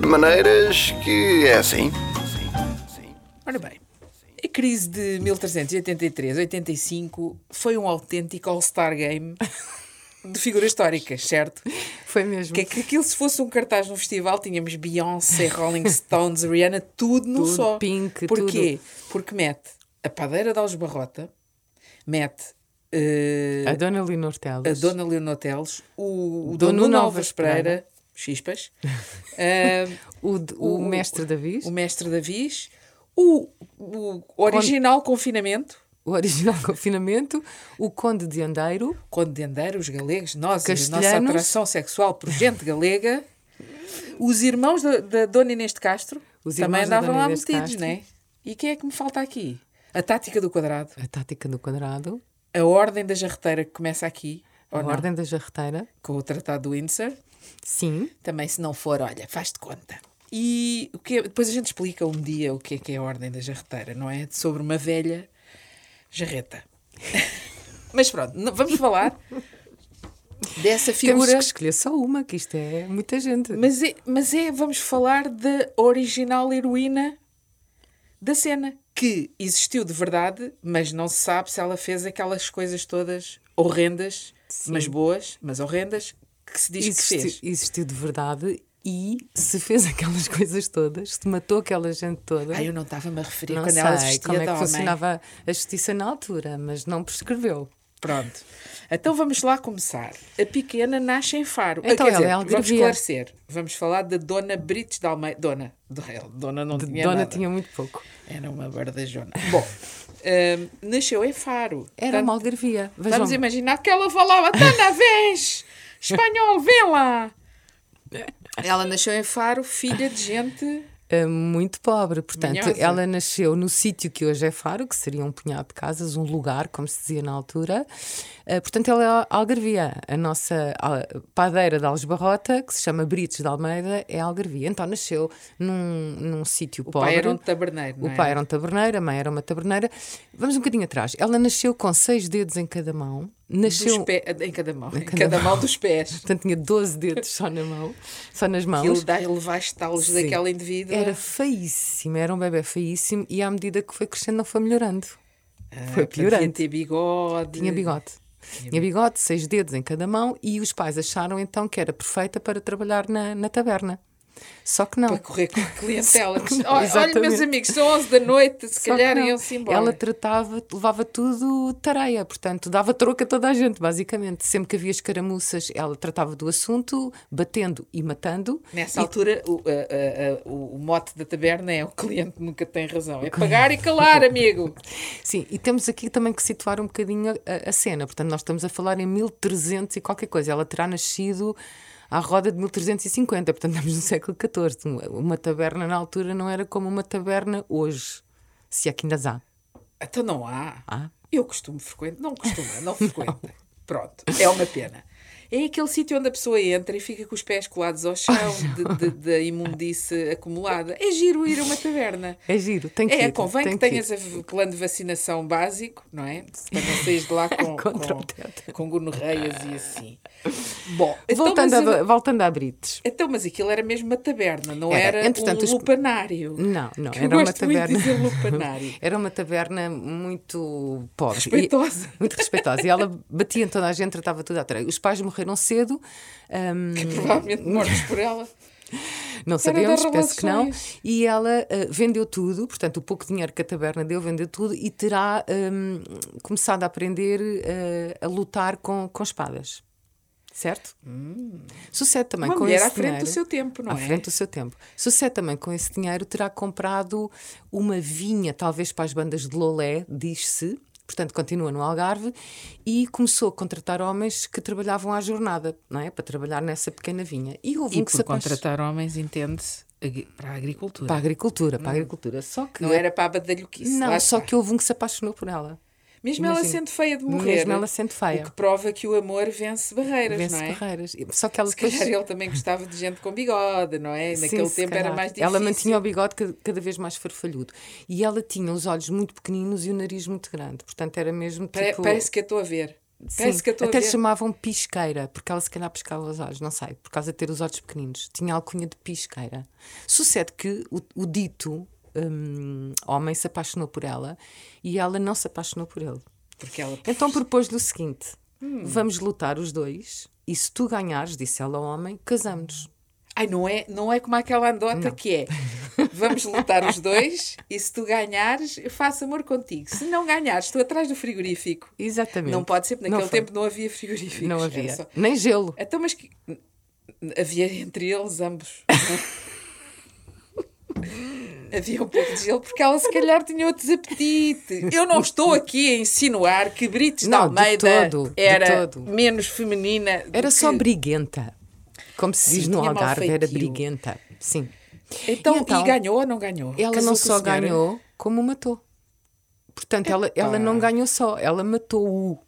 De maneiras que é assim. Ora bem, a crise de 1383-85 foi um autêntico All-Star Game de figuras históricas, certo? Foi mesmo. Que é que aquilo, se fosse um cartaz no festival, tínhamos Beyoncé, Rolling Stones, Rihanna, tudo no Tudo, só. Pink, Porquê? Porque mete a padeira de Algebarrota, mete eh, A Dona Leonor a Teles. Dona Leonor Teles, o, o Dono Novas Novas Pereira, chispas, eh, O, o, mestre Davi. o Mestre Davis, o, o original confinamento, O original confinamento. O Conde de Andeiro. Conde de Andeira, os galegos, nós e a nossa Castelhanos. atração sexual por gente galega, os irmãos da, da Dona Inês de Castro Os também andavam lá Inês metidos, não é? E quem é que me falta aqui? A tática do quadrado, A Tática do Quadrado. a ordem da jarreteira que começa aqui, A Ordem da Jarreteira. com o Tratado do Windsor. Sim. Também, se não for, olha, faz-te conta. E o que é- depois a gente explica um dia o que é que é a ordem da jarreteira, não é? Sobre uma velha jarreta. Mas pronto, vamos falar dessa Temos figura. que escolher só uma, que isto é muita gente. Mas é, mas é, vamos falar da original heroína da cena, que existiu de verdade, mas não se sabe se ela fez aquelas coisas todas horrendas, mas boas, mas horrendas, que se diz que existiu, fez. existiu de verdade e se fez aquelas coisas todas, se matou aquela gente toda. Ah, eu não estava-me a referir não quando sei ela se vestia como é que homem. funcionava a justiça na altura, mas não prescreveu. Pronto. Então vamos lá começar. A pequena nasce em Faro. Ah, Então ela dizer, é vamos esclarecer. Vamos falar da Dona Brites de Almeida. Dona. Do- Dona não tinha Dona nada. tinha muito pouco. Era uma bardajona. Bom, hum, nasceu em Faro. Era Portanto, uma algarvia. Vejam, Vamos imaginar que ela falava Dona vez! Espanhol, vem lá! Ela nasceu em Faro, filha de gente... eh, muito pobre. Portanto, Minhosa. ela nasceu no sítio que hoje é Faro, que seria um punhado de casas, um lugar, como se dizia na altura. Eh, portanto, ela é algarvia. A nossa padeira de Algesbarrota, que se chama Brites de Almeida, é algarvia. Então, nasceu num, num sítio O pobre. pai era um taberneiro, O é? pai era um taberneiro, a mãe era uma taberneira. Vamos um bocadinho atrás. Ela nasceu com seis dedos em cada mão. Nasceu. pé- Em cada mão. Em cada mão dos pés. Portanto, tinha 12 dedos só na mão, só nas mãos. Aquilo dá estalos Sim. daquela indivídua. Era feíssimo, era um bebê feíssimo e à medida que foi crescendo não foi melhorando. Ah, foi piorando. Ter bigode. Tinha bigode. Tinha bigode, seis dedos em cada mão e os pais acharam então que era perfeita para trabalhar na, na taberna. Só que não. Para correr com a clientela. Só que não, olha, meus amigos, são 11 da noite, se Só calhar iam-se embora. Ela tratava, levava tudo tareia, portanto, dava troco a toda a gente, basicamente. Sempre que havia escaramuças, ela tratava do assunto, batendo e matando. Nessa altura, o, a- a- o, o mote da taberna é o cliente nunca tem razão. É pagar e calar, amigo. Sim, e temos aqui também que situar um bocadinho a, a cena. Portanto, nós estamos a falar em 1300 e qualquer coisa. Ela terá nascido à roda de 1350, portanto, estamos no século XIV. Uma- taberna na altura não era como uma taberna hoje, se é que ainda há. Então não há. Há? Eu costumo frequentar. Não costuma, não frequenta. Pronto, é uma pena. É aquele sítio onde a pessoa entra e fica com os pés colados ao chão de imundice acumulada. É giro ir a uma taberna. É giro, tem que É, ir. convém tem que ir. tenhas o plano de vacinação básico, não é? Para não saís de lá com, Contra o com, tétano. com gonorreias e assim. Bom, então, Voltando, mas, a, voltando a Brites. então, mas aquilo era mesmo uma taberna, não Era. era, um os- lupanário. Não, não, Que era uma gosto muito de taberna. dizer lupanário. Era uma taberna muito pobre. E- Respeitosa. muito respeitosa. E ela batia em toda a gente, tratava tudo à tarefa. Os pais morreram cedo. hum, Provavelmente mortos por ela. Não sabemos, penso que não. E ela ah, vendeu tudo, portanto, o pouco dinheiro que a taberna deu, vendeu tudo e terá hum, começado a aprender ah, a lutar com, com espadas. Certo? Sucede também Hum. Uma com esse à frente dinheiro, do seu tempo, não à é? frente do seu tempo. Sucede também com esse dinheiro, terá comprado uma vinha, talvez para as bandas de Lolé, diz-se, portanto continua no Algarve, e começou a contratar homens que trabalhavam à jornada, não é? Para trabalhar nessa pequena vinha. E houve E um que se por apaixonou contratar homens, entende-se para a agricultura. para a agricultura, para a agricultura. Só que Não era para a badalhoquice. não, só que houve um que se apaixonou por ela. Mesmo ela Imagina. sendo feia de morrer. Mesmo ela sendo feia. O que prova que o amor vence barreiras, Vence não é? barreiras. Só que ela Se depois calhar ele também gostava de gente com bigode, não é? Sim, Naquele se tempo era mais difícil. Ela mantinha o bigode cada, vez mais farfalhudo. E ela tinha os olhos muito pequeninos e o nariz muito grande. Portanto, era mesmo tipo. Parece que eu estou a ver. Parece Sim, que eu estou a até lhe ver. chamavam pisqueira, porque ela se calhar pescava os olhos, não sei, por causa de ter os olhos pequeninos. Tinha alcunha de pisqueira. Sucede que o, o dito hum, homem se apaixonou por ela e ela não se apaixonou por ele. Porque ela. Então propôs-lhe o seguinte: Hum. vamos lutar os dois e se tu ganhares, disse ela ao homem, casamos. Ai, não é, não é como aquela andota que é. Vamos lutar os dois e se tu ganhares, eu faço amor contigo. Se não ganhares, estou atrás do frigorífico. Exatamente. Não pode ser, porque Não naquele tempo não havia frigoríficos. Não havia. só- Nem gelo. Então, mas que... havia entre eles ambos. havia um pouco de gelo, porque ela se calhar tinha outros apetites. Eu não estou aqui a insinuar que Brites de Não, de Almeida todo, de era todo. menos feminina. Era só que- briguenta. Como se diz Sim, no Algarve, era briguenta. Sim. Então, E então? e ganhou ou não ganhou? Ela não só ganhou, como matou. Portanto, ela, ela não ganhou só, ela matou-o.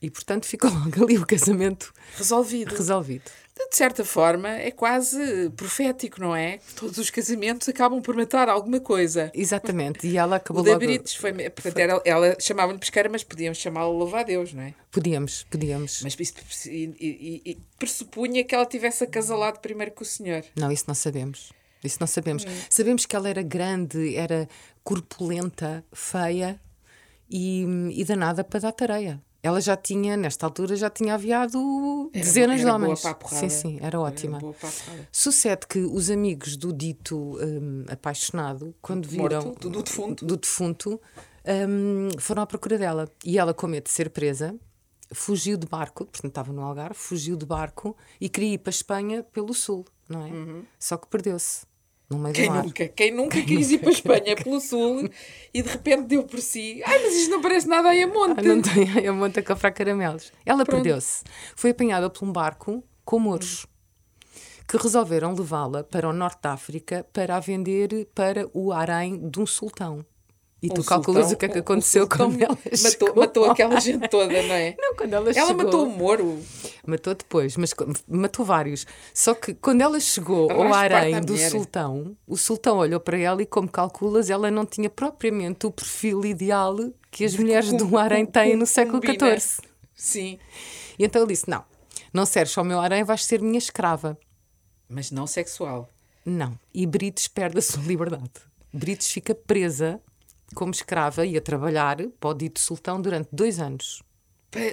E, portanto, ficou logo ali o casamento Resolvido. resolvido. De certa forma, é quase profético, não é? Todos os casamentos acabam por matar alguma coisa. Exatamente. E ela O acabou da logo... Brites foi. Portanto, era, ela chamava-lhe pesqueira, mas podíamos chamá-la louva a Deus, não é? Podíamos, podíamos. Mas isso e- e- e pressupunha que ela tivesse acasalado primeiro com o senhor. Não, isso não sabemos. Isso não sabemos. Hum. Sabemos que ela era grande, era corpulenta, feia e, e danada para dar tareia. Ela já tinha, nesta altura, já tinha aviado Era dezenas era de boa homens. para a sim, sim, era ótima. boa para a porrada. Sucede que os amigos do dito hum, apaixonado, quando viram Morto, do- defunto. do defunto, hum, foram à procura dela. E ela, com medo de ser presa, fugiu de barco, portanto estava no Algarve, fugiu de barco e queria ir para a Espanha pelo sul, não é? Só que perdeu-se no meio. Quem do mar. nunca? Quem nunca quis ir para a Espanha pelo sul e de repente deu por si. Ai, mas isto não parece nada aí a monte. Ah, não tem a monta a comprar caramelos. Ela perdeu-se. Foi apanhada por um barco com mouros que resolveram levá-la para o norte da África para a vender para o harém de um sultão. E tu Um calculas sultão- o que é que um aconteceu sultão quando ela matou, chegou. matou aquela gente toda, não é? Não, quando ela, Ela chegou. matou o Moro. Matou depois, mas matou vários. Só que quando ela chegou ao harém do mulher. sultão, o sultão olhou para ela e, como calculas, ela não tinha propriamente o perfil ideal que as mulheres do harém têm no século. XIV. Sim. E então ele disse: Não, não serves ao meu harém, vais ser minha escrava. Mas não sexual. Não. E Brites perde a sua liberdade. Brites fica presa como escrava e a trabalhar para o dito sultão durante dois anos.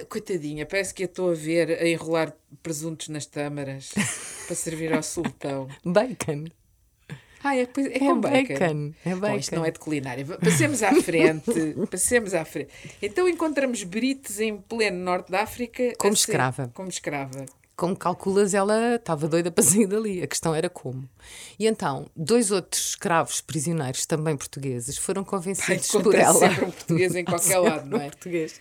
Coitadinha, parece que eu estou a ver a enrolar presuntos nas tâmaras para servir ao sultão. Bacon. Ah, é, é É com bacon. bacon, é Bom, isto bacon. não é de culinária. Passemos à frente. Passemos à frente. Então encontramos brites em pleno norte da África. Como a ser- escrava. Como escrava. Como calculas, ela estava doida para sair dali. A questão era como. E então, dois outros escravos prisioneiros, também portugueses, foram convencidos por Acontece ela. um português em qualquer lado, não é? Português.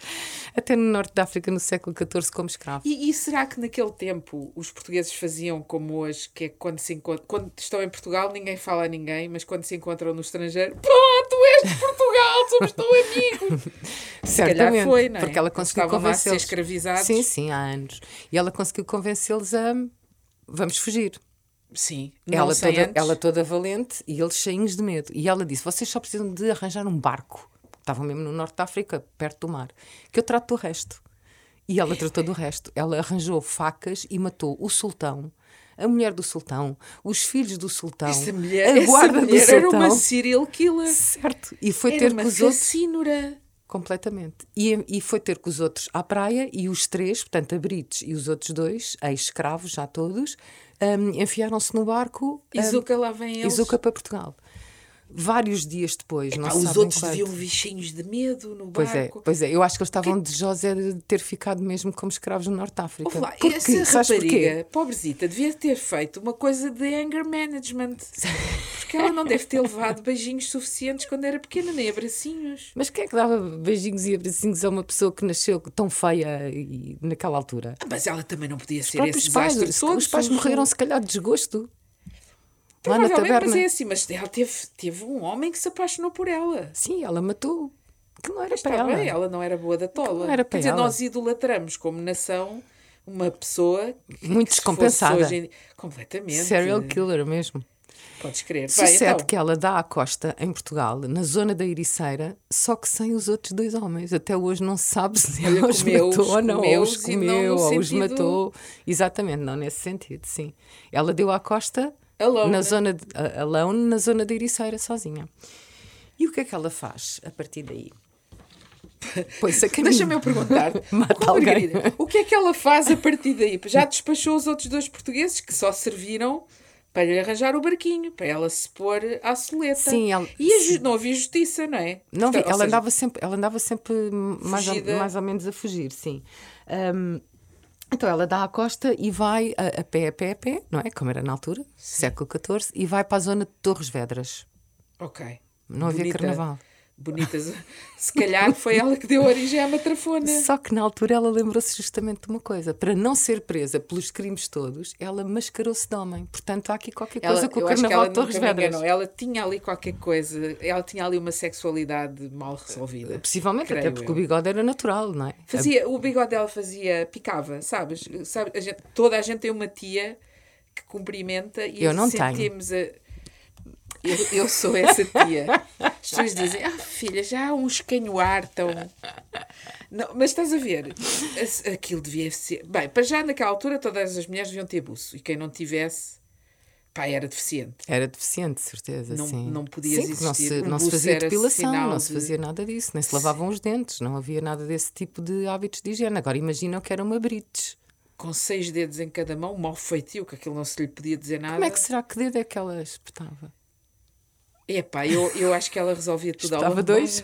Até no norte da África, no século XIV, como escravo. E, e será que naquele tempo os portugueses faziam como hoje, que é quando se encontram, quando estão em Portugal ninguém fala a ninguém, mas quando se encontram no estrangeiro, és de Portugal, somos teu amigo. Se calhar Certamente, foi, não é? porque ela conseguiu convencê-los. escravizados. Sim, sim, há anos. E ela conseguiu convencê-los a vamos fugir. Sim, Ela toda, antes. ela toda valente e eles cheios de medo. E ela disse: vocês só precisam de arranjar um barco. Estavam mesmo no norte da África, perto do mar, que eu trato do resto. E ela tratou do resto. Ela arranjou facas e matou o sultão, a mulher do sultão, os filhos do sultão, Essa mulher, a essa guarda do mulher era sultão. uma serial killer. Certo. E foi Era ter uma com os outros. racínora. Completamente. E, e foi ter com os outros à praia e os três, portanto, a Brites e os outros dois, ex-escravos, já todos, hum, enfiaram-se no barco E hum, Zuca lá vem eles. Zuca para Portugal. Vários dias depois, não Pá, sabem os outros quanto. deviam bichinhos de medo no Pois é, barco. pois é, eu acho que eles estavam desejosos era de ter ficado mesmo como escravos no Norte de África. Ouve lá, Porque, essa rapariga, pobrezita, devia ter feito uma coisa de anger management. Porque ela não deve ter levado beijinhos suficientes quando era pequena, nem abracinhos. Mas quem é que dava beijinhos e abracinhos a uma pessoa que nasceu tão feia e, naquela altura? Ah, Mas ela também não podia ser esse pais, todo. os pais morreram se calhar de desgosto. Lá na taberna. mas é assim, mas ela teve, teve um homem que se apaixonou por ela. Sim, ela matou. Que não era Mas para está ela. bem, ela não era boa da tola. Não era Quer para dizer, ela. nós idolatramos como nação uma pessoa que- Muito que descompensada. hoje Completamente. Serial killer mesmo. Podes crer. Sucede então, que ela dá à costa em Portugal, na zona da Ericeira, só que sem os outros dois homens. Até hoje não se sabe se ela os matou ou não, ou os comeu, ou os sentido- matou. Exatamente, não nesse sentido, sim. Ela deu à costa Alone. na zona de, alone, na zona da Ericeira, sozinha. E o que é que ela faz a partir daí? Pois a. Deixa-me eu perguntar. Mata alguém. O que é que ela faz a partir daí? Já despachou os outros dois portugueses que só serviram para lhe arranjar o barquinho, para ela se pôr à soleta. Sim, ela- E a ju- não havia justiça, não é? Não vi, Portanto, ela, seja, andava sempre, ela andava sempre mais ou, mais ou menos a fugir, sim. Ahm, então ela dá à costa e vai a, a pé, a pé, a pé, não é? Como era na altura, século XIV, e vai para a zona de Torres Vedras. Ok. Não havia Bonita- carnaval. Bonitas. Se calhar foi ela que deu origem à matrafona. Só que na altura ela lembrou-se justamente de uma coisa: para não ser presa pelos crimes todos, ela mascarou-se de homem. Portanto, há aqui qualquer coisa com o carnaval ela de Torres Vedras. Ela tinha ali qualquer coisa, ela tinha ali uma sexualidade mal resolvida. Possivelmente, até porque eu. o bigode era natural, não é? Fazia, o bigode dela fazia, picava, sabes? Sabe, a gente- toda a gente tem uma tia que cumprimenta e Eu não tenho. sentimos a. Eu, eu sou essa tia. As pessoas dizem, ah, filha, já há um escanhoar tão. Não, mas estás a ver, aquilo devia ser. Bem, para já naquela altura todas as mulheres deviam ter buço e quem não tivesse, pá, era deficiente. Era deficiente, de certeza. Não- sim. não podias sim, porque não se, existir. Não se fazia depilação, não se fazia nada disso, nem se lavavam os dentes, não havia nada desse tipo de hábitos de higiene. Agora imaginam que era uma brites. Com seis dedos em cada mão, mau feitio, que aquilo não se lhe podia dizer nada. Como é que será que dedo é que ela espetava? Epá, eu, eu acho que ela resolvia tudo ao Estava longo dois?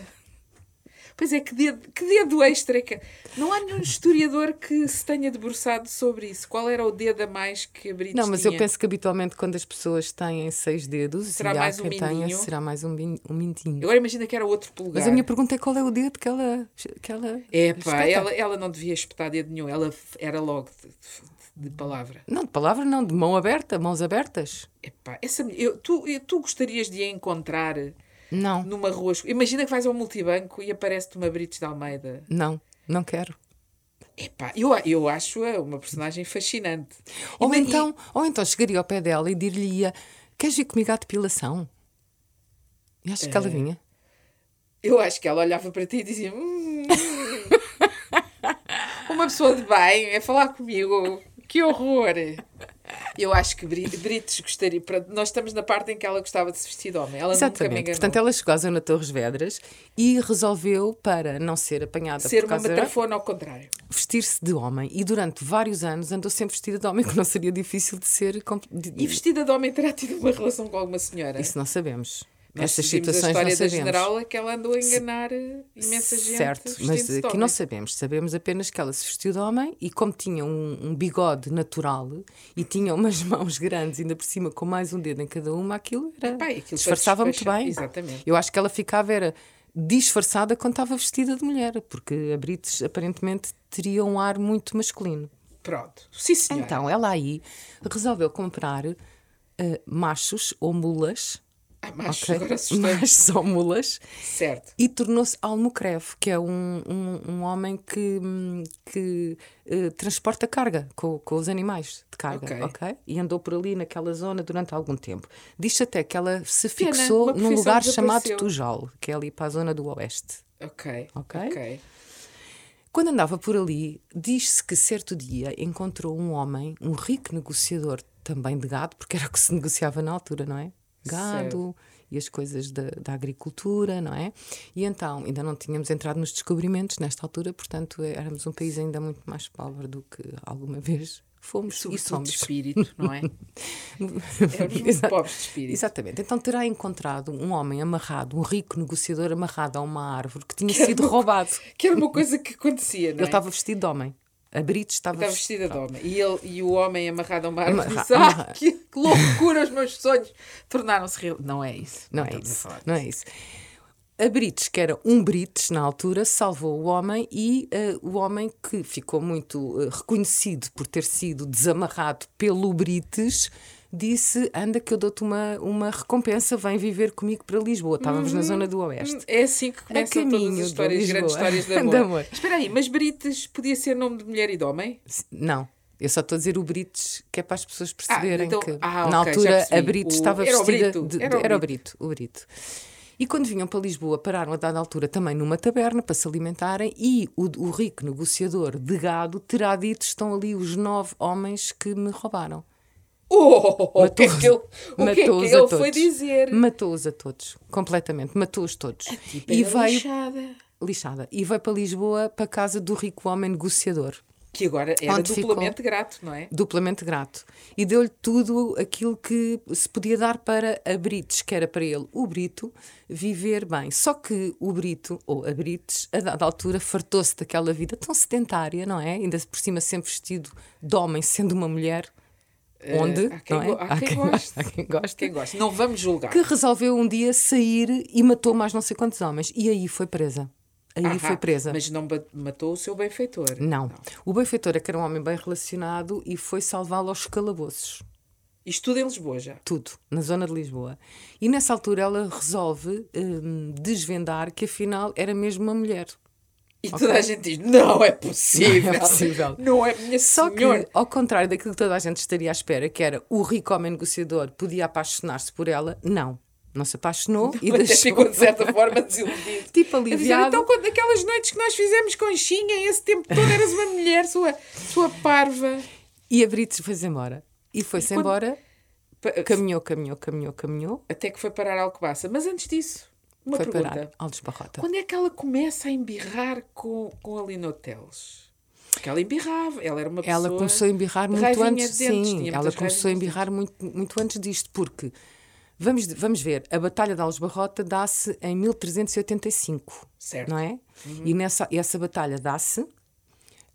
Pois é, que dedo, que dedo extra é que... Não há nenhum historiador que se tenha debruçado sobre isso. Qual era o dedo a mais que a Brites Não, mas tinha? eu penso que habitualmente quando as pessoas têm seis dedos, Será e há mais um quem tenha, será mais um, min- um mindinho. Agora imagina que era outro polegar. Mas a minha pergunta é qual é o dedo que ela. Que ela Epá, espeta? ela, ela não devia espetar dedo nenhum. Ela era logo de, de- de palavra. Não, de palavra não, de mão aberta, mãos abertas. Epá, essa, eu, tu, eu- tu gostarias de a encontrar Não, numa rua... Imagina que vais ao multibanco e aparece-te uma Brites de Almeida. não, não quero. Epá, eu, eu acho-a uma personagem fascinante. Ou E- e- então, ou então chegaria ao pé dela e dir-lhe-ia: Queres vir comigo à depilação? E achas É. que ela vinha? Eu acho que ela olhava para ti e dizia: "Hum, Uma pessoa de bem é falar comigo. Que horror! Eu acho que Bri- Brites gostaria. Nós estamos na parte em que ela gostava de se vestir de homem. Ela Exatamente. Portanto, ela chegou à zona Torres Vedras e resolveu, para não ser apanhada Ser por uma causa matrafona ao contrário. vestir-se de homem. E durante vários anos andou sempre vestida de homem, que não seria difícil de ser. E vestida de homem terá tido uma relação com alguma senhora. Isso não sabemos. Nós Essas situações a não história da sabemos. general é que ela andou a enganar eh, imensa gente. Certo, mas homem. não sabemos. Sabemos apenas que ela se vestiu de homem e, como tinha um, um bigode natural e tinha umas mãos grandes, ainda por cima com mais um dedo em cada uma, aquilo era. Epá, aquilo disfarçava muito bem. Exatamente. Eu acho que ela ficava era disfarçada quando estava vestida de mulher, porque a Brites aparentemente teria um ar muito masculino. Pronto. Sim, senhora. Então ela aí resolveu comprar eh, machos ou mulas. Ah, macho, ok? agora assustei Machos ou mulas. Certo. E tornou-se almocreve, que é um, um, um homem que, hum, que eh, transporta carga com, com os animais de carga, Ok. ok? E andou por ali naquela zona durante algum tempo. Diz-se até que ela se Pena, fixou uma num lugar chamado. Tujal, que é ali para a zona do oeste. Ok. Ok. Ok. Quando andava por ali, diz-se que certo dia encontrou um homem, um rico negociador também de gado, porque era o que se negociava na altura, não é? Gado e as coisas da, da agricultura, não é? E então, ainda não tínhamos entrado nos descobrimentos nesta altura, portanto, é- éramos um país ainda muito mais pobre do que alguma vez fomos e Sobretudo de somos. espírito, não é? Éramos muito Exato. pobres de espírito. Exatamente. Então terá encontrado um homem amarrado, um rico negociador amarrado a uma árvore que tinha era sido uma- roubado. Que era uma coisa que acontecia, não Ele é? estava vestido de homem. A Brito estava, Estava vestida. vestida de homem. E, ele, e o homem amarrado a uma árvore disse: Ah, que, que loucura, os meus sonhos tornaram-se real. Não é isso. Não é estamos a isso. Não é isso. A Brites, que era um Brites na altura, salvou o homem e eh, o homem que ficou muito eh, reconhecido por ter sido desamarrado pelo Brites disse: Anda, que eu dou-te uma, uma recompensa, vem viver comigo para Lisboa. Estávamos na zona do Oeste. É assim que começam todas caminho as histórias, Lisboa. grandes histórias de De amor. amor. Espera aí, mas Brites podia ser nome de mulher e de homem? Não. Eu só estou a dizer o Brites, que é para as pessoas perceberem então- que ah, na ok, já altura a Brites O- estava era o vestida Brito, de, era o era o Brito. Brito, o Brito. E quando vinham para Lisboa, pararam a dada altura também numa taberna para se alimentarem e o, o rico negociador de gado terá dito estão ali os nove homens que me roubaram. Oh, o que é que ele, o que é que ele todos. foi dizer? Matou-os a todos, completamente, matou-os todos. Tipo, e veio lixada. lixada. E veio para Lisboa, para a casa do rico homem negociador. Que agora era duplamente grato, não é? duplamente grato. E deu-lhe tudo aquilo que se podia dar para a Brites, que era para ele, o Brito, viver bem. Só que o Brito, ou a Brites, a dada altura, fartou-se daquela vida tão sedentária, não é? Ainda por cima sempre vestido de homem, sendo uma mulher. Onde? há quem não é? há quem goste. há quem goste. Quem gosta? Não vamos julgar. Que resolveu um dia sair e matou mais não sei quantos homens. E aí foi presa. Aí foi presa. Mas não matou o seu benfeitor. Não. O benfeitor é que era um homem bem relacionado e foi salvá-lo aos calabouços. Isto tudo em Lisboa já. tudo, na zona de Lisboa. E nessa altura ela resolve hum, desvendar que afinal era mesmo uma mulher. E toda a gente diz: não é possível. Não é possível. Não é minha Só senhora. que, ao contrário daquilo que toda a gente estaria à espera, que era o rico homem negociador podia apaixonar-se por ela, não. Não se apaixonou e Até deixou. ficou de certa forma desiludido. Tipo A dizer, aliviado. então, quando aquelas noites que nós fizemos conchinha, esse tempo todo eras uma mulher, sua, sua parva. E a Brites foi-se embora. E foi-se quando- embora, caminhou, caminhou, caminhou, caminhou, Até que foi parar a Alcobaça. Mas antes disso, uma foi pergunta. parar Barrota. Quando é que ela começa a embirrar com, com a Lina Teles? Porque ela embirrava, ela era uma pessoa... Ela começou a embirrar muito antes, de dentes, sim. Ela começou a embirrar muito, muito antes disto, porque vamos, vamos ver, a Batalha de Alves Barrota dá-se em 1385, Certo. não é? E nessa, essa batalha dá-se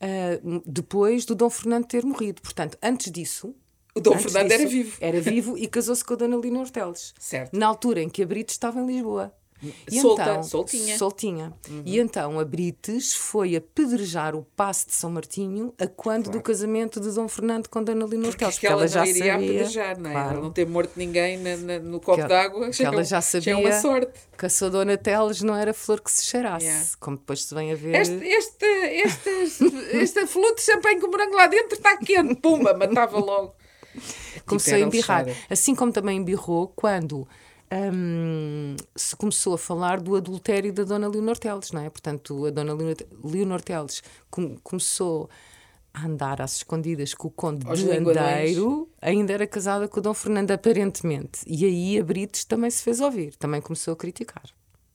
ah, depois do Dom Fernando ter morrido. Portanto, antes disso. O Dom Fernando era vivo. Era vivo e casou-se com a Dona Lina Horteles. Certo. Na altura em que a Brites estava em Lisboa. E Solta, então, soltinha. Uhum. soltinha. E então a Brites foi apedrejar o passo de São Martinho a quando do casamento de Dom Fernando com Dona Lina Horteles. Porque ela, já iria sabia, apedrejar, não é? claro, Ela não ter morto ninguém na- na- no copo ela- d'água. que ela já é sabia uma sorte. que a sua Dona Teles não era flor que se cheirasse, Yeah. como depois se vem a ver. Este, este, este, esta flute de champanhe com morango lá dentro está quente. Pumba, matava logo. começou Tipo, a embirrar. Assim como também embirrou quando hum, se começou a falar do adultério da Dona Leonor Teles, não é? Portanto, a Dona Leonor, Teles com- começou a andar às escondidas com o Conde Aos de. Andeiro, ainda era casada com o Dom Fernando, aparentemente. E aí a Brites também se fez ouvir, também começou a criticar.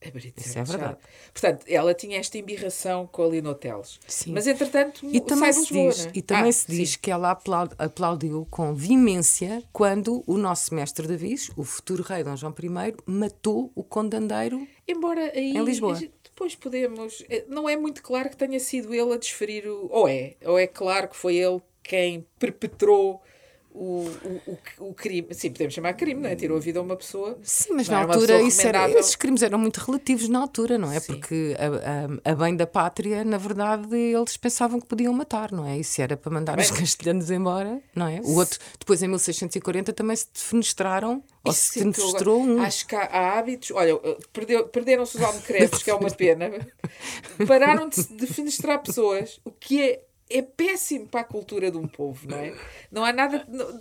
É bonito, Isso é chato. verdade. Portanto, ela tinha esta embirração com a Lina Hoteles. Sim. Mas, entretanto, E também, de se Lisboa, diz, é? e também Ah, se diz sim. que ela aplau- aplaudiu com vimência quando o nosso mestre Davis, o futuro rei Dom João I, matou o condandeiro. Embora aí Em Lisboa. a depois podemos. eh, Não é muito claro que tenha sido ele a desferir o. Ou é? Ou é claro que foi ele quem perpetrou o, o, o, o crime. Sim, podemos chamar crime, não é? Tirou a vida a uma pessoa. Sim, mas na altura isso era- esses crimes eram muito relativos na altura, não é? Sim. Porque a, a, a bem da pátria, na verdade, eles pensavam que podiam matar, não é? Isso era para mandar os castelhanos embora, não é? O outro, depois em 1640 também se defenestraram, ou Isso se defenestrou um. Acho que há, há hábitos. Olha, perdeu- perderam-se os almocreves, que é uma pena. Pararam de, se- de fenestrar pessoas, o que é, é péssimo para a cultura de um povo, não é? Não há nada. não-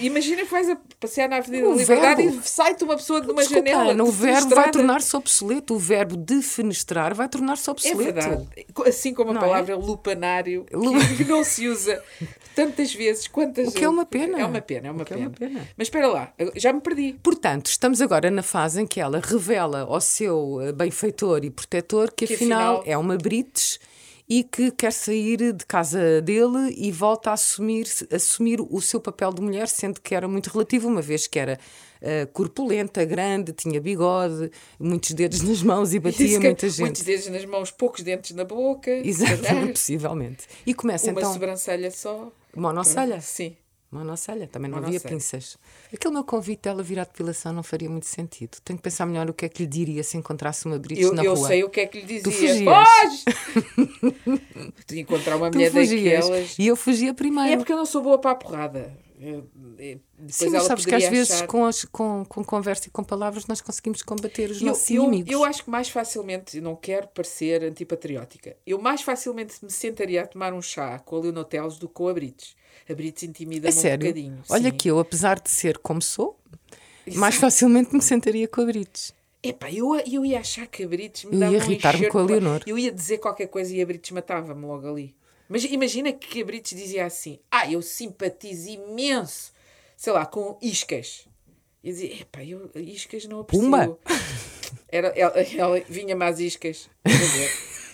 imagina que vais a passear na Avenida da Liberdade verbo. e sai-te uma pessoa de uma Desculpa, janela. Ana, o verbo vai tornar-se obsoleto. O verbo defenestrar vai tornar-se É obsoleto. verdade. Assim como a Não é? palavra lupanário, Lu- que não se usa tantas vezes. Quantas, O que é uma pena. É uma pena, é uma, O que é pena. uma pena. Mas espera lá, já me perdi. Portanto, estamos agora na fase em que ela revela ao seu eh, benfeitor e protetor que, Que afinal, afinal- é uma Brites e que quer sair de casa dele e volta a assumir, assumir o seu papel de mulher, sendo que era muito relativo, uma vez que era eh, corpulenta, grande, tinha bigode, muitos dedos nas mãos e batia Isso muita gente. Muitos dedos nas mãos, poucos dentes na boca. Exato, possivelmente. E começa Uma então. sobrancelha só. Monocelha. Sim. Monocelha, também não havia pinças. Aquele meu convite dela vir à depilação não faria muito sentido. Tenho que pensar melhor o que é que lhe diria se encontrasse uma Brites Eu, na eu rua. sei o que é que lhe dizia. fugias. Foge! De encontrar uma Tu mulher fugias daquelas. e eu fugia primeiro. É porque eu não sou boa para a porrada. Eu- eu- depois Sim, mas sabes que às poderia vezes achar- com, as- com, com conversa e com palavras nós conseguimos combater os Eu, nossos eu, inimigos. eu acho que mais facilmente, não quero parecer antipatriótica, eu mais facilmente me sentaria a tomar um chá com a Leonoteles do que com a Brites. A Brites É intimida-me um sério. bocadinho. Olha sim. que eu, apesar de ser como sou, mais facilmente me sentaria com a Brites. Epá, eu, eu ia achar que a Brites me Eu dava ia um irritar-me enxerto com a Leonor. Eu ia dizer qualquer coisa e a Brites matava-me logo ali. Mas imagina que a Brites dizia assim: Ah, eu simpatizo imenso, sei lá, com iscas. Eu dizia: Epá, eu iscas não aprecio. Pumba! Era, ela, ela vinha-me às iscas.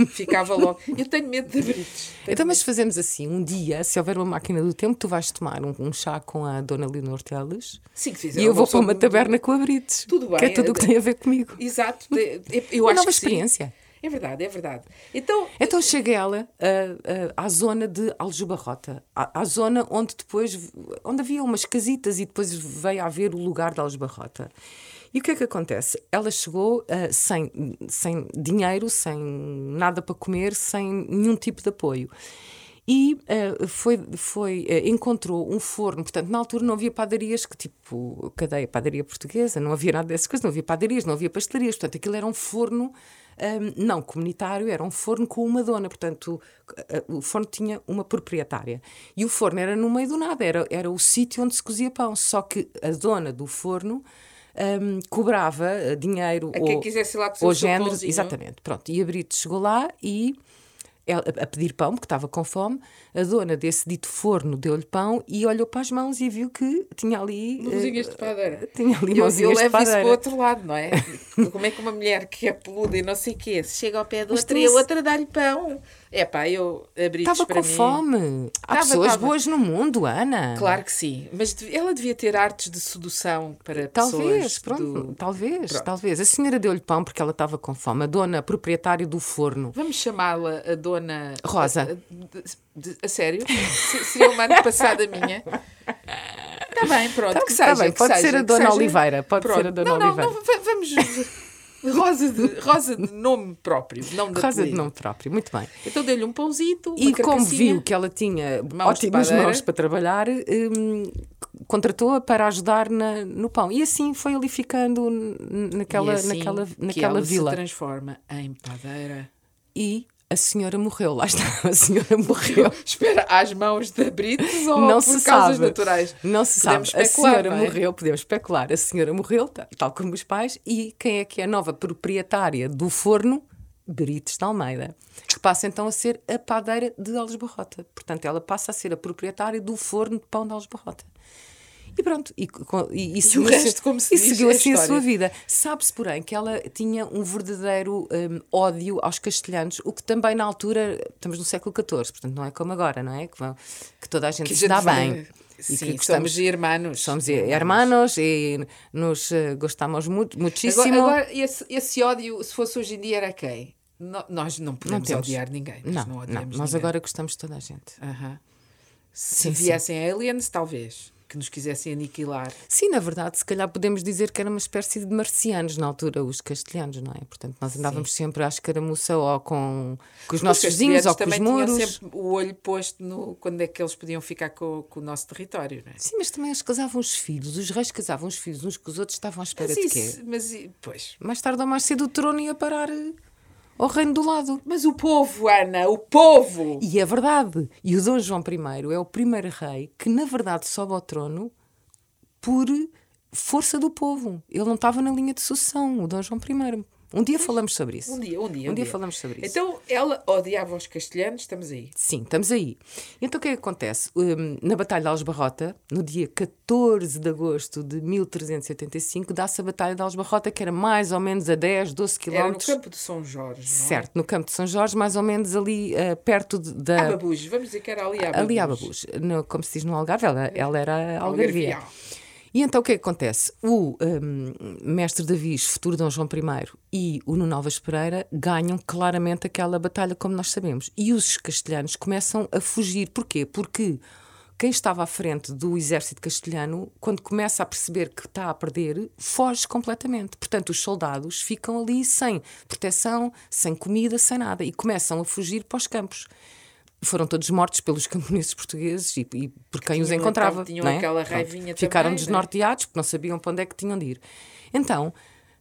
Ficava logo. Eu tenho medo da Brites. Então, mas fazemos assim: um dia, se houver uma máquina do tempo, tu vais tomar um, um chá com a Dona Leonor Teles Sim, que fizer e eu uma vou para uma taberna com a Brites. Tudo bem, Que é tudo o que tem a ver comigo. Exato. Eu- Eu Uma acho nova que sim. É verdade, é verdade. Então, Então chega ela ah, ah, à zona de Aljubarrota, à, à zona onde depois onde havia umas casitas e depois veio a haver o lugar de Aljubarrota. E o que é que acontece? Ela chegou ah, sem, sem dinheiro, sem nada para comer, sem nenhum tipo de apoio. E ah, foi, foi, ah, encontrou um forno, portanto, na altura não havia padarias que tipo cadeia padaria portuguesa, não havia nada dessas coisas, não havia padarias, não havia pastelarias, portanto, aquilo era um forno hum, não comunitário, era um forno com uma dona, portanto, eh, o forno tinha uma proprietária. E o forno era no meio do nada, era, era o sítio onde se cozia pão, só que a dona do forno. hum, cobrava eh, dinheiro A ou, quem quisesse ir lá ou o seu género, pãozinho. exatamente, pronto, e a Brito chegou lá e a pedir pão, porque estava com fome, a dona desse dito forno deu-lhe pão e olhou para as mãos e viu que tinha ali eh, Mãozinhas de padeira. tinha ali Eu, eu de levo isso para o outro lado, não é? Como é que uma mulher que é peluda e não sei o quê, se chega ao pé Mas outra e a outra dá-lhe pão. É pá, eu abri Estava com mim. fome. Há Tava, pessoas tava. boas no mundo, Ana. Claro que sim, mas ela devia ter artes de sedução para Talvez, pessoas. pronto, do- talvez, Pronto. talvez. A senhora deu-lhe pão porque ela estava com fome. A dona proprietária do forno. Vamos chamá-la a dona. Rosa. A, de- de- a sério? Se- Seria uma antepassada minha. Está bem, pronto. Tá- que tá seja, bem, que pode seja, ser a que dona seja. Oliveira, pode ser a Pronto. dona não, não, Oliveira. Não, va- vamos. Rosa de, Rosa de nome próprio, não de Rosa de nome próprio, muito bem. Então deu-lhe um pãozito, E como viu que ela tinha Mãos ótimas mãos para trabalhar, hum, contratou-a para ajudar na- no pão. E assim foi ali ficando naquela, assim naquela, que naquela ela vila. se transforma em padeira. E a senhora morreu. Lá está, a senhora morreu. Espera, às mãos da Brites ou não por se causas sabe. naturais? Não se Podemos sabe. A senhora é? morreu, podemos especular. A senhora morreu, ta- tal como os pais, e quem é que é a nova proprietária do forno? Brites de Almeida, que passa então a ser a padeira de Alves Barrota. Portanto, ela passa a ser a proprietária do forno de pão de Alves Barrota. E pronto, e, e, e seguiu, resto, assim- como se e diz, seguiu é assim a história. sua vida. Sabe-se, porém, que ela tinha um verdadeiro hum, ódio aos castelhanos, o que também na altura, estamos no século XIV, portanto não é como agora, não é? Que, vão- que toda a gente Que a se dá bem. Sim, e que somos gostamos, irmãos. somos hermanos e nos eh, gostamos mu muitíssimo. Agora, agora esse, esse ódio, se fosse hoje em dia, era quem? No- nós não podemos temos. odiar ninguém. Nós não, não, não, nós ninguém. agora gostamos de toda a gente. Aham. Se Sim, sim. viessem aliens, talvez, que nos quisessem aniquilar. Sim, na verdade, se calhar podemos dizer que era uma espécie de marcianos na altura, os castelhanos, não é? Portanto, nós andávamos sempre à escaramuça ou com, com os nossos Os vizinhos ou com os também tinham muros. sempre o olho posto no quando é que eles podiam ficar com, com o nosso território, não é? Sim, mas também eles casavam os filhos, os reis casavam os filhos uns com os outros, estavam à espera Mas de isso, quê? mas, pois. Mais tarde ou mais cedo o trono ia parar eh, ao reino do lado. Mas o povo, Ana, o povo! E é verdade. E o Dom João I é o primeiro rei que, na verdade, sobe ao trono por força do povo. Ele não estava na linha de sucessão, o Dom João I. Um dia falamos sobre isso. Um dia, um dia. Um dia falamos sobre isso. Então, ela odiava os castelhanos, estamos aí. Sim, estamos aí. Então o que é que acontece? Hum, na Batalha de Algesbarrota, no dia 14 de agosto de 1385, dá-se a Batalha de Algesbarrota, que era mais ou menos a 10, 12 Era no quilómetros. campo de São Jorge, não é? Certo, no campo de São Jorge, mais ou menos ali eh, perto de- da. Ababus, vamos dizer que era ali Ababus. Ali a Babus, no, como se diz no Algarve, ela, ela era algarvia. Algarvia. E então o que é que acontece? O hum, mestre Davis, futuro Dom João I, e o Nuno Alves Pereira ganham claramente aquela batalha, como nós sabemos. E os castelhanos começam a fugir. Porquê? Porque quem estava à frente do exército castelhano, quando começa a perceber que está a perder, foge completamente. Portanto, os soldados ficam ali sem proteção, sem comida, sem nada, e começam a fugir para os campos. Foram todos mortos pelos camponeses portugueses e, e por quem os encontrava. tinham é? aquela raivinha Ficaram também, é? desnorteados porque não sabiam para onde é que tinham de ir. Então,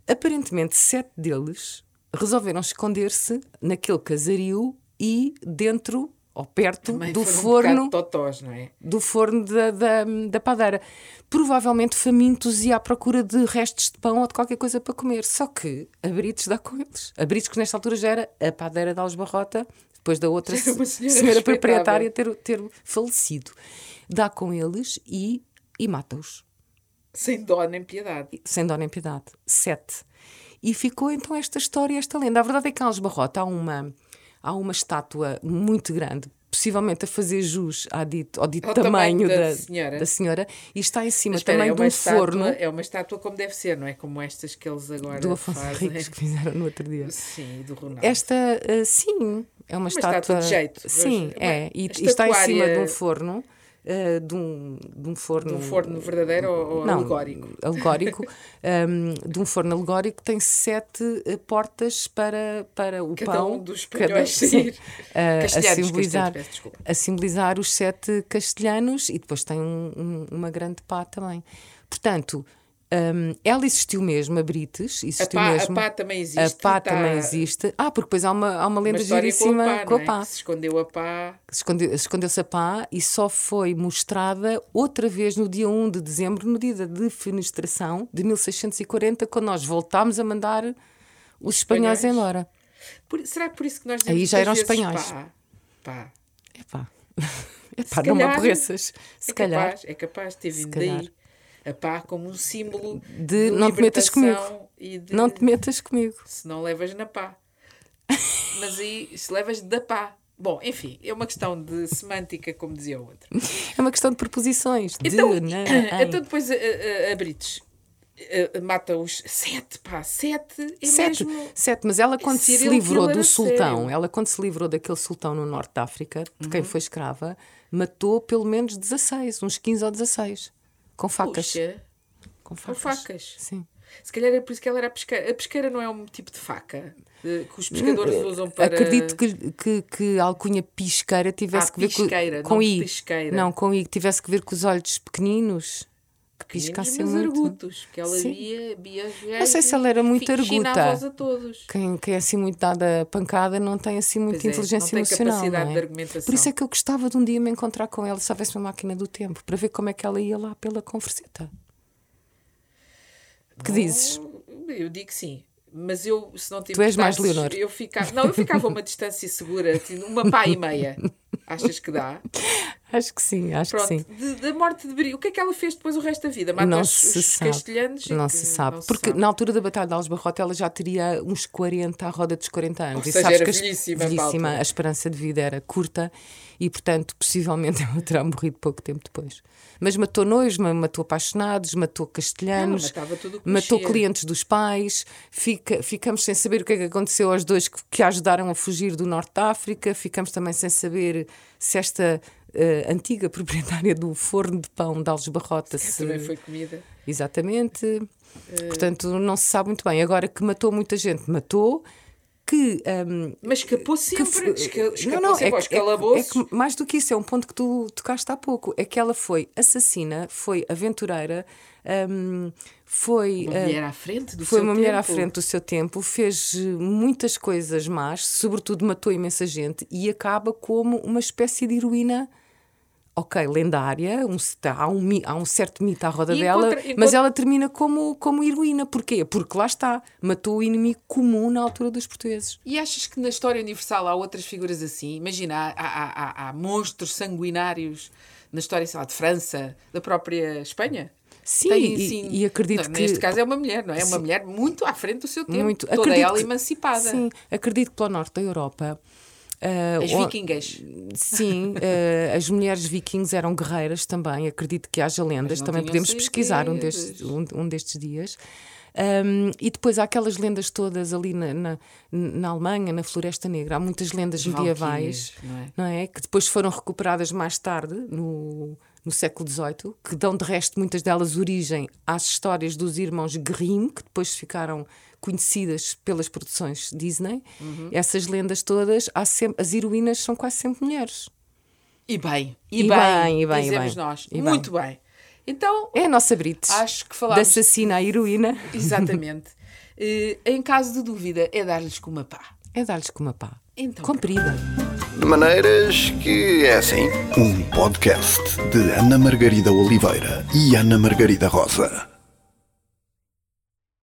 aparentemente, sete deles resolveram esconder-se naquele casario e dentro ou perto Também do um forno bocado totós, não é? do forno da, da, da padeira. Provavelmente famintos e à procura de restos de pão ou de qualquer coisa para comer. Só que a Brites dá com eles. A Brites, que nesta altura já era a padeira de Alesbarrota, depois da outra senhora senhora proprietária ter, ter falecido. Dá com eles e, e mata-os Sem dó nem piedade. sem dó nem piedade. Sete. E ficou então esta história, esta lenda. A verdade é que em Alves Barrota há uma, há uma estátua muito grande, possivelmente a fazer jus à dito, ao dito Ao tamanho, tamanho da da, senhora. da senhora, e está em cima Mas espera, também é de um estátua, forno É uma estátua como deve ser, não é? Como estas que eles agora do Afonso fazem. Henriques que fizeram no outro dia. Sim, do Ronaldo. Esta, ah, sim, é uma, estátua de jeito. Sim, Uma é. E, e está em cima de um forno. ah, de, um, de um forno. De um forno verdadeiro ou, ou Não, alegórico? alegórico, um, de um forno alegórico que tem sete eh, portas para, para o Cada pão. um dos espanhóis sim, sair. a- simbolizar, a simbolizar os sete castelhanos e depois tem um- uma grande pá também. Portanto, um, ela existiu mesmo, a Brites, A existiu pá, a mesmo. pá também existe. A pá tá- também existe. Ah, porque depois há uma, há uma Uma lenda com giríssima a pá, com a não é? pá. Se escondeu a pá. Esconde- Escondeu-se a pá e só foi mostrada outra vez no dia 1 de dezembro, no dia da defenestração de 1640, quando nós voltámos a mandar os espanhóis, espanhóis. embora. Por- será que por isso que nós Aí já eram espanhóis. Pá, pá. Epá, Epá não me calhar- aborreças. Se é calhar. capaz, é capaz de ter vindo daí. A pá como um símbolo De não te metas comigo. De, Não te metas comigo. Se não levas na pá. Mas aí, se levas da pá. Bom, enfim, é uma questão de semântica, como dizia o outro. É uma questão de preposições. Então, de, em. então depois a, a, a Brites eh, mata os sete, pá, sete é Sete, mesmo... sete, mas ela quando se livrou do sultão, sério. ela quando se livrou daquele sultão no norte da África, de Uhum. quem foi escrava, matou pelo menos 16, uns 15 ou 16, com facas. Puxa, com com facas. facas. Sim. Se calhar é por isso que ela era pesqueira. A pesqueira não é um tipo de faca eh, que os pescadores usam para... Hum, Acredito que, que, que a alcunha pisqueira tivesse Ah, que ver pisqueira, com, com não I. pesqueira. Não, com I, tivesse que ver com os olhos pequeninos. Que piscassem mas muito. argutos, porque ela Sim. via, via Não sei se ela era muito arguta. a todos. Quem, quem é assim muito dada a pancada não tem assim muita é, inteligência não emocional. capacidade não é? de argumentação. Por isso é que eu gostava de um dia me encontrar com ela se houvesse uma máquina do tempo, para ver como é que ela ia lá pela conversita. Que dizes? Eu digo sim. Mas eu, se não te Tu és mais Leonor. Eu ficava, não, eu ficava a uma distância segura, assim, uma pá e meia. Achas que dá? Acho que sim, acho Pronto, que sim. de- da morte de Bri. O que é que ela fez depois o resto da vida? Matou não os, se os sabe. castelhanos? Não se sabe. não Porque sabe. na altura da Batalha de Algesbarrota ela já teria uns 40 à roda dos 40 anos. Ou e seja, sabes era que velhíssima velhíssima, a esperança de vida era curta e, portanto, possivelmente ela terá morrido pouco tempo depois. Mas matou noivos, ma- matou apaixonados, matou castelhanos, Ela matava tudo o que matou clientes dos pais. Fica, ficamos sem saber o que é que aconteceu aos dois que, que a ajudaram a fugir do Norte da África. Ficamos também sem saber se esta eh, antiga proprietária do forno de pão de Algesbarrota se Também foi comida. Exatamente. Portanto, não se sabe muito bem. Agora que matou muita gente, matou. Que. hum, Mas escapou que sempre. foi- esca- escapou não, não, sempre é que, é, que- é que mais do que isso, é um ponto que tu tocaste há pouco. É que ela foi assassina, foi aventureira, hum, foi. Uma ah, mulher à frente do foi seu uma mulher à tempo. frente do seu tempo, fez eh, muitas coisas más, sobretudo matou imensa gente e acaba como uma espécie de heroína. Ok, lendária, um, há, um, há um certo mito à roda E dela, encontra- mas encontra- ela termina como, como heroína. Porquê? Porque lá está, matou o inimigo comum na altura dos portugueses. E achas que na história universal há outras figuras assim? Imagina, há, há, há, há monstros sanguinários na história, sei lá, de França, da própria Espanha? Sim, Tem, e- assim, e acredito não, que- Neste caso é uma mulher, não é? É uma mulher muito à frente do seu tempo. Muito. Toda Acredito ela que- emancipada. Sim, acredito que pelo norte da Europa. Ah, As vikingas. Sim, eh, as mulheres vikings eram guerreiras também, acredito que haja lendas, também podemos pesquisar um destes, um, um destes dias. Um, e depois há aquelas lendas todas ali na, na, na Alemanha, na Floresta Negra, há muitas lendas medievais, não é? não é? Que depois foram recuperadas mais tarde no, no século XVIII, que dão de resto muitas delas origem às histórias dos irmãos Grimm, que depois ficaram conhecidas pelas produções Disney. Essas lendas todas, há sempre, as heroínas são quase sempre mulheres. E bem, e, E bem, bem, e bem, e dizemos bem. nós. E bem. Muito bem. Então, É a nossa Brite. acho que Da falámos. assassina à heroína. Exatamente. Eh, em caso de dúvida, é dar-lhes com uma pá. É dar-lhes com uma pá. Então, Comprida. De maneiras que é assim. Um podcast de Ana Margarida Oliveira e Ana Margarida Rosa.